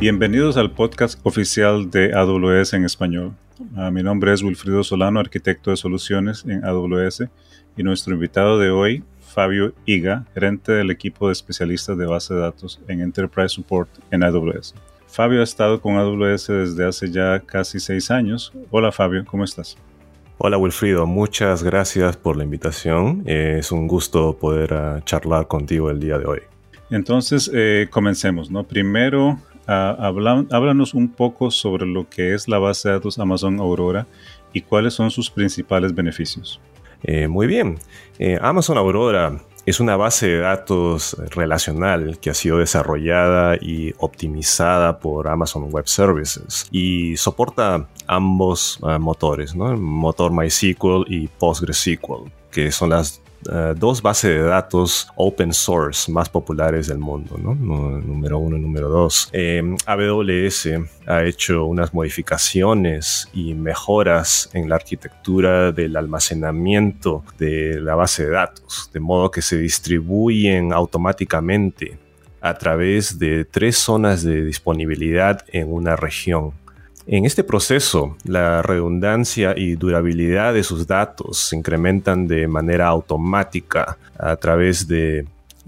Bienvenidos al podcast oficial de AWS en español. Uh, mi nombre es Wilfrido Solano, arquitecto de soluciones en AWS, y nuestro invitado de hoy, Fabio Iga, gerente del equipo de especialistas de base de datos en Enterprise Support en AWS. Fabio ha estado con AWS desde hace ya casi seis años. Hola Fabio, ¿cómo estás? Hola Wilfrido, muchas gracias por la invitación. es un gusto poder uh, charlar contigo el día de hoy. Entonces, eh, comencemos, ¿no? Primero, háblanos un poco sobre lo que es la base de datos Amazon Aurora y cuáles son sus principales beneficios. Eh, muy bien. Eh, Amazon Aurora es una base de datos relacional que ha sido desarrollada y optimizada por Amazon Web Services y soporta ambos uh, motores, ¿no? el motor MySQL y PostgreSQL, que son las eh, dos bases de datos open source más populares del mundo, ¿no? Número uno y número dos. Eh, AWS ha hecho unas modificaciones y mejoras en la arquitectura del almacenamiento de la base de datos, de modo que se distribuyen automáticamente a través de tres zonas de disponibilidad en una región. En este proceso, la redundancia y durabilidad de sus datos se incrementan de manera automática a través de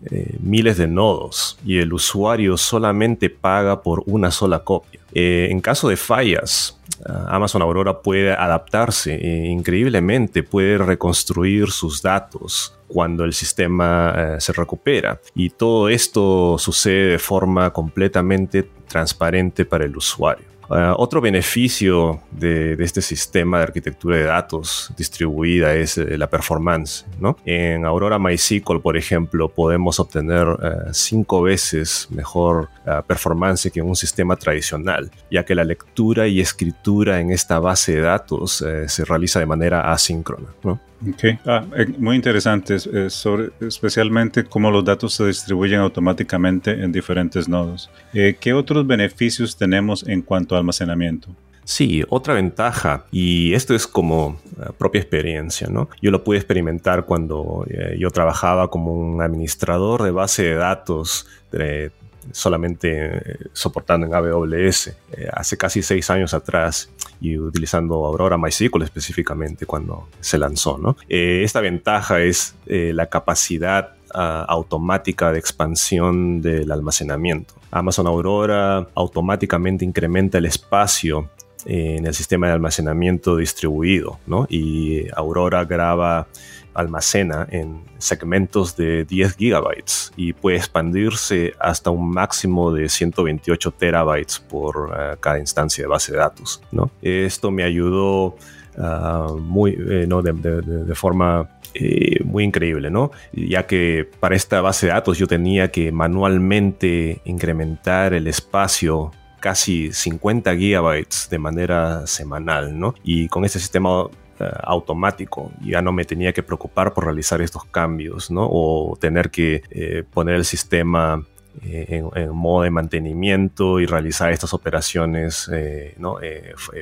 eh, miles de nodos y el usuario solamente paga por una sola copia. Eh, en caso de fallas, ah, Amazon Aurora puede adaptarse e increíblemente, puede reconstruir sus datos cuando el sistema eh, se recupera. Y todo esto sucede de forma completamente transparente para el usuario. Ah, otro beneficio de, este sistema de arquitectura de datos distribuida es eh, la performance. ¿no? En Aurora MySQL, por ejemplo, podemos obtener eh, cinco veces mejor ah, performance que en un sistema tradicional, ya que la lectura y escritura en esta base de datos eh, se realiza de manera asíncrona. ¿no? Ok, ah, eh, muy interesante, sobre, especialmente cómo los datos se distribuyen automáticamente en diferentes nodos. Eh, ¿Qué otros beneficios tenemos en cuanto a almacenamiento? Sí, otra ventaja, y esto es como eh, propia experiencia, ¿no? Yo lo pude experimentar cuando yo trabajaba como un administrador de base de datos de solamente eh, soportando en AWS eh, hace casi seis años atrás y utilizando Aurora MySQL específicamente cuando se lanzó. ¿no? Eh, esta ventaja es la capacidad ah, automática de expansión del almacenamiento. Amazon Aurora automáticamente incrementa el espacio en el sistema de almacenamiento distribuido, ¿no? Y Aurora graba almacena en segmentos de 10 gigabytes y puede expandirse hasta un máximo de 128 terabytes por eh, cada instancia de base de datos. ¿no? Esto me ayudó ah, muy, eh, ¿no? de, forma eh, muy increíble, ¿no? Ya que para esta base de datos yo tenía que manualmente incrementar el espacio casi 50 gigabytes de manera semanal, ¿no? Y con este sistema eh, automático. Ya no me tenía que preocupar por realizar estos cambios, ¿no? O tener que eh, poner el sistema eh, en, modo de mantenimiento y realizar estas operaciones ¿no?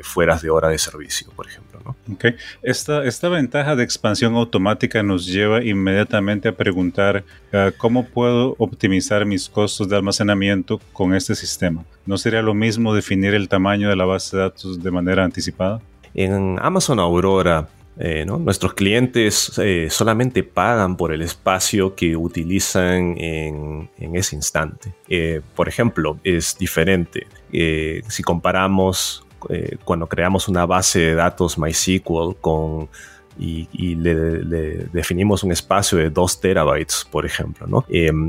fuera de hora de servicio, por ejemplo. ¿no? Okay. Esta, esta ventaja de expansión automática nos lleva inmediatamente a preguntar cómo puedo optimizar mis costos de almacenamiento con este sistema. ¿No sería lo mismo definir el tamaño de la base de datos de manera anticipada? En Amazon Aurora, eh, nuestros clientes eh, solamente pagan por el espacio que utilizan en, ese instante. Eh, por ejemplo, es diferente. si comparamos cuando creamos una base de datos MySQL con y, le, definimos un espacio de 2 terabytes, por ejemplo, ¿no?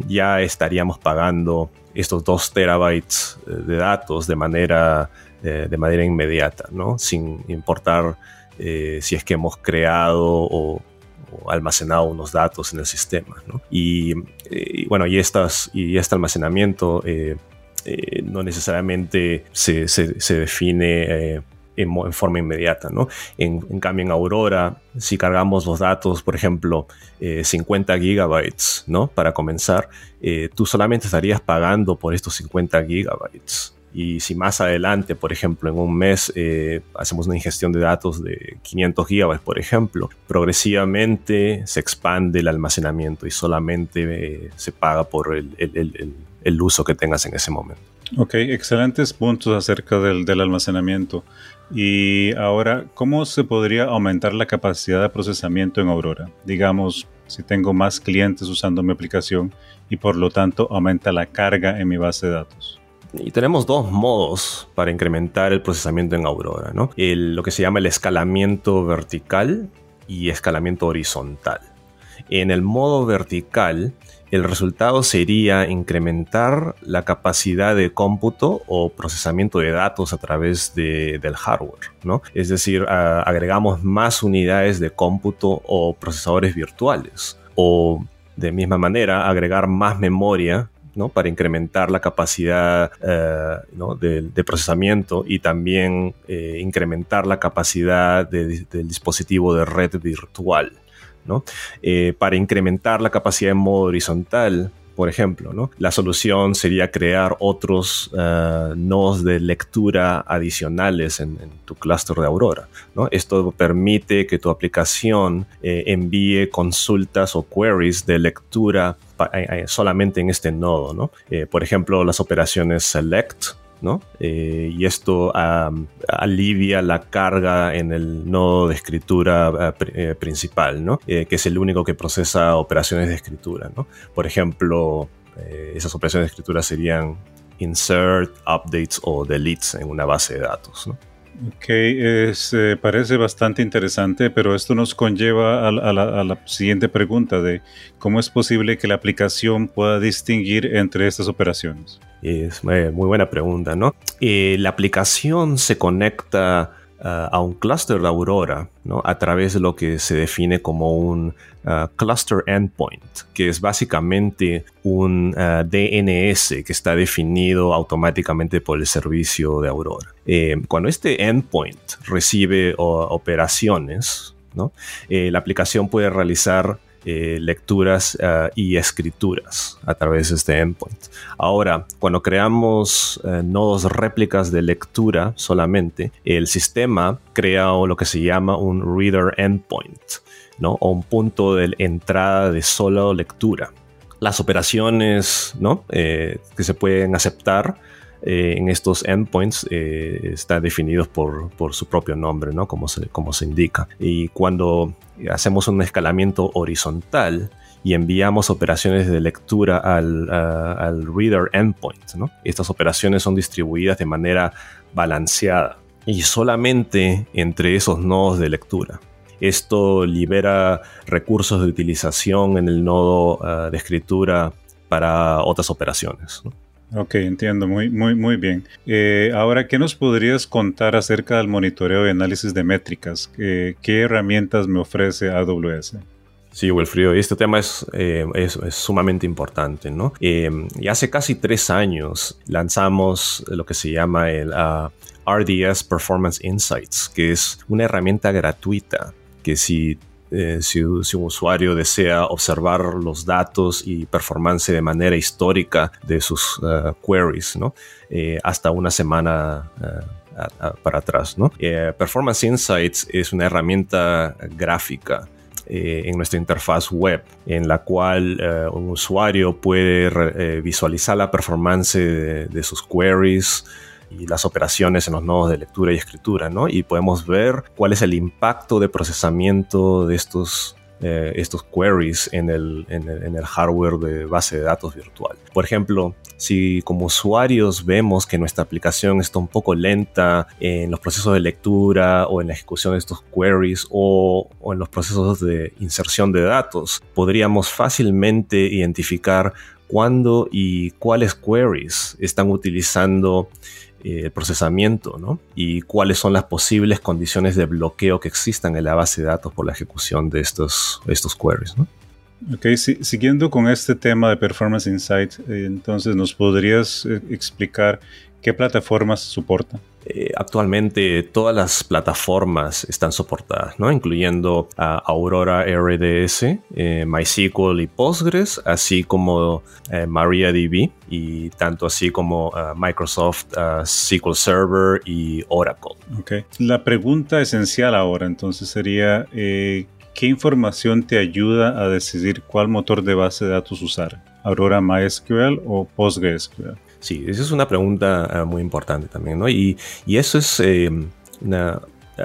ya estaríamos pagando estos 2 terabytes de datos de manera de, manera inmediata, ¿no? sin importar eh, si es que hemos creado o, almacenado unos datos en el sistema. ¿no? Y, eh, bueno, y, estas, y este almacenamiento eh, no necesariamente se, se, define en, en, forma inmediata. ¿no? En, en, cambio, en Aurora, si cargamos los datos, por ejemplo, 50 gigabytes, ¿no? Para comenzar, tú solamente estarías pagando por estos 50 gigabytes. Y si más adelante, por ejemplo, en un mes eh, hacemos una ingestión de datos de 500 gigabytes, por ejemplo, progresivamente se expande el almacenamiento y solamente eh, se paga por el, uso que tengas en ese momento. Ok, excelentes puntos acerca del, del, almacenamiento. Y ahora, ¿cómo se podría aumentar la capacidad de procesamiento en Aurora? Digamos, si tengo más clientes usando mi aplicación y por lo tanto aumenta la carga en mi base de datos. Y tenemos dos modos para incrementar el procesamiento en Aurora, ¿no? lo que se llama el escalamiento vertical y escalamiento horizontal. En el modo vertical, el resultado sería incrementar la capacidad de cómputo o procesamiento de datos a través del hardware, ¿no? Es decir, agregamos más unidades de cómputo o procesadores virtuales o de misma manera agregar más memoria ¿no? para incrementar la capacidad eh, de, procesamiento y también eh, incrementar la capacidad del dispositivo de red virtual. Eh, para incrementar la capacidad en modo horizontal, por ejemplo, La solución sería crear otros eh, nodos de lectura adicionales en, tu clúster de Aurora, Esto permite que tu aplicación eh, envíe consultas o queries de lectura solamente en este nodo, por ejemplo, las operaciones select, eh, y esto alivia la carga en el nodo de escritura eh, eh, principal, que es el único que procesa operaciones de escritura. Por ejemplo, esas operaciones de escritura serían insert, updates o deletes en una base de datos. Ok, es, parece bastante interesante, pero esto nos conlleva a, la, siguiente pregunta de cómo es posible que la aplicación pueda distinguir entre estas operaciones. Es eh, muy buena pregunta, ¿no? Eh, la aplicación se conecta uh, a un clúster de Aurora, ¿no? A través de lo que se define como un cluster endpoint, que es básicamente un DNS que está definido automáticamente por el servicio de Aurora. Eh, cuando este endpoint recibe operaciones, ¿no? la aplicación puede realizar eh, lecturas eh, y escrituras a través de este endpoint. Ahora, cuando creamos eh, nodos réplicas de lectura solamente, el sistema crea lo que se llama un reader endpoint, ¿no? o un punto de entrada de solo lectura. Las operaciones ¿no? que se pueden aceptar eh, en estos endpoints eh, está definidos por, su propio nombre, ¿no? Como se, indica. Y cuando hacemos un escalamiento horizontal, y enviamos operaciones de lectura al, reader endpoint. Estas operaciones son distribuidas de manera balanceada y solamente entre esos nodos de lectura. Esto libera recursos de utilización en el nodo uh, de escritura para otras operaciones. Ok, entiendo, muy, muy, muy bien. Eh, ahora, ¿qué nos podrías contar acerca del monitoreo y análisis de métricas? ¿Qué herramientas me ofrece AWS? Sí, Wilfrido, este tema es, eh, es, sumamente importante, ¿no? Eh, y hace casi tres años lanzamos lo que se llama el ah, RDS Performance Insights, que es una herramienta gratuita que si eh, si, un usuario desea observar los datos y performance de manera histórica de sus eh, queries. Eh, hasta una semana para atrás. Performance Insights es una herramienta gráfica en nuestra interfaz web, en la cual un usuario puede visualizar la performance de sus queries, y las operaciones en los nodos de lectura y escritura, ¿no? Y podemos ver cuál es el impacto de procesamiento de estos, eh, estos queries en el, en, el, hardware de base de datos virtual. Por ejemplo, si como usuarios vemos que nuestra aplicación está un poco lenta en los procesos de lectura o en la ejecución de estos queries o, o en los procesos de inserción de datos, podríamos fácilmente identificar cuándo y cuáles queries están utilizando eh, procesamiento, ¿no? Y cuáles son las posibles condiciones de bloqueo que existan en la base de datos por la ejecución de estos, estos queries, ¿no? Ok, siguiendo con este tema de Performance Insight, eh, entonces nos podrías eh, explicar qué plataformas soporta. Eh, actualmente todas las plataformas están soportadas, ¿no? incluyendo Aurora RDS, eh, MySQL y Postgres, así como eh, MariaDB y tanto así como Microsoft SQL Server y Oracle. Okay. La pregunta esencial ahora entonces sería, ¿qué información te ayuda a decidir cuál motor de base de datos usar? ¿Aurora MySQL o PostgreSQL? Sí, esa es una pregunta ah, muy importante también, ¿no? Y, eso es em,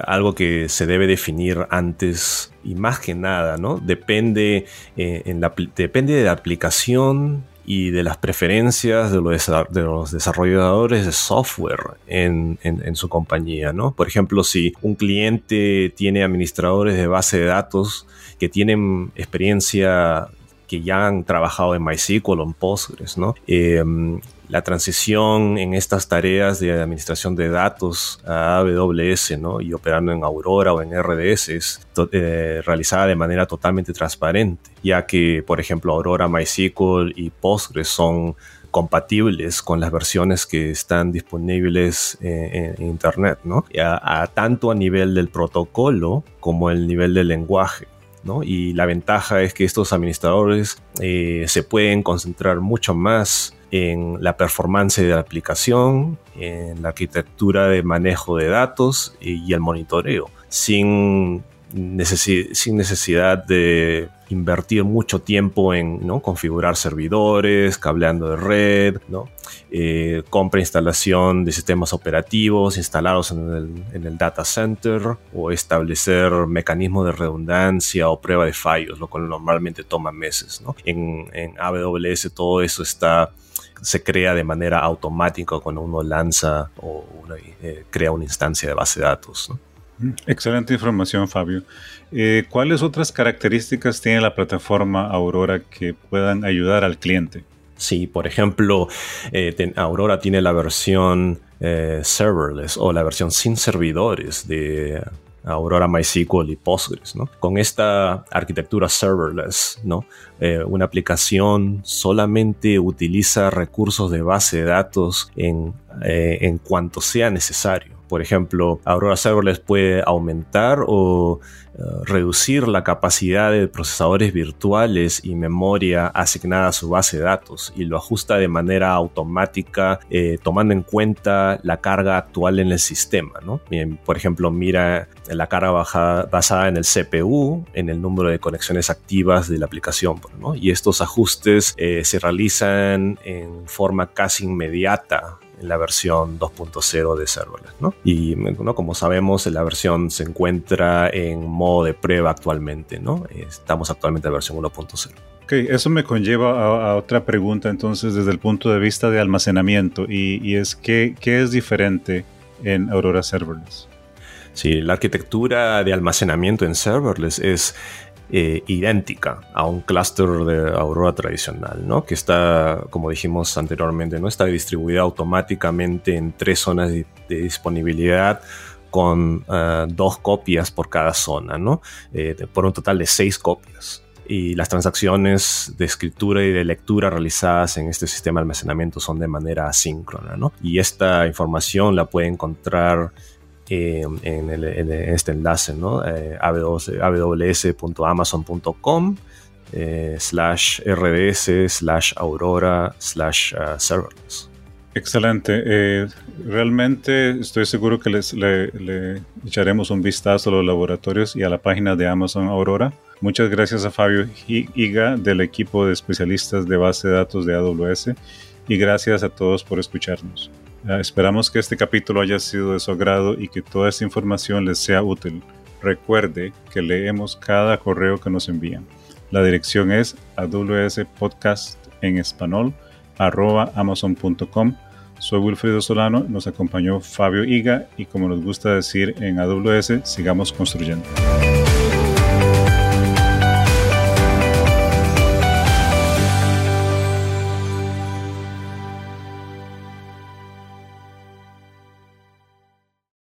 algo que se debe definir antes y más que nada, ¿no? Depende, eh, en la, depende de la aplicación y de las preferencias de los, de los desarrolladores de software en, su compañía, ¿no? Por ejemplo, si un cliente tiene administradores de base de datos que tienen experiencia que ya han trabajado en MySQL o en Postgres, ¿no? Em, la transición en estas tareas de administración de datos a AWS ¿no? y operando en Aurora o en RDS es eh, realizada de manera totalmente transparente, ya que, por ejemplo, Aurora, MySQL y Postgres son compatibles con las versiones que están disponibles en, Internet, ¿no? A, tanto a nivel del protocolo como el nivel del lenguaje. Y la ventaja es que estos administradores eh, se pueden concentrar mucho más en la performance de la aplicación, en la arquitectura de manejo de datos y, el monitoreo, sin, sin necesidad de invertir mucho tiempo en ¿no? configurar servidores, cableando de red, ¿no? Eh, compra e instalación de sistemas operativos instalados en el, data center o establecer mecanismos de redundancia o prueba de fallos, lo cual normalmente toma meses. en AWS todo eso está se crea de manera automática cuando uno lanza o eh, crea una instancia de base de datos. Mm, excelente información, Fabio. Eh, ¿Cuáles otras características tiene la plataforma Aurora que puedan ayudar al cliente? Sí, por ejemplo, eh, Aurora tiene la versión serverless o la versión sin servidores de Aurora MySQL y Postgres, ¿no? Con esta arquitectura serverless, ¿no? Eh, una aplicación solamente utiliza recursos de base de datos en, eh, en cuanto sea necesario. Por ejemplo, Aurora Serverless puede aumentar o eh, reducir la capacidad de procesadores virtuales y memoria asignada a su base de datos y lo ajusta de manera automática eh, tomando en cuenta la carga actual en el sistema. por ejemplo, mira la carga basada en el CPU, en el número de conexiones activas de la aplicación. Y estos ajustes eh, se realizan en forma casi inmediata en la versión 2.0 de serverless. ¿no? Y ¿no? como sabemos, la versión se encuentra en modo de prueba actualmente. ¿no? Estamos actualmente en la versión 1.0. Ok, eso me conlleva a, otra pregunta entonces desde el punto de vista de almacenamiento y, y es ¿qué, qué es diferente en Aurora Serverless. Sí, la arquitectura de almacenamiento en serverless es eh, idéntica a un clúster de Aurora tradicional, ¿no? que está, como dijimos anteriormente, ¿no? está distribuida automáticamente en tres zonas de, disponibilidad con eh, dos copias por cada zona, ¿no? Eh, por un total de seis copias y las transacciones de escritura y de lectura realizadas en este sistema de almacenamiento son de manera asíncrona, ¿no? Y esta información la puede encontrar eh, en, este enlace, ¿no? Eh, aws.amazon.com eh, slash rds slash aurora slash serverless. Excelente. realmente estoy seguro que les, le, echaremos un vistazo a los laboratorios y a la página de Amazon Aurora. Muchas gracias a Fabio Higa del equipo de especialistas de base de datos de AWS y gracias a todos por escucharnos. Ah, esperamos que este capítulo haya sido de su agrado y que toda esta información les sea útil. Recuerde que leemos cada correo que nos envían. La dirección es Podcast en español arroba amazon.com. Soy Wilfredo Solano, nos acompañó Fabio Higa y como nos gusta decir en AWS, sigamos construyendo.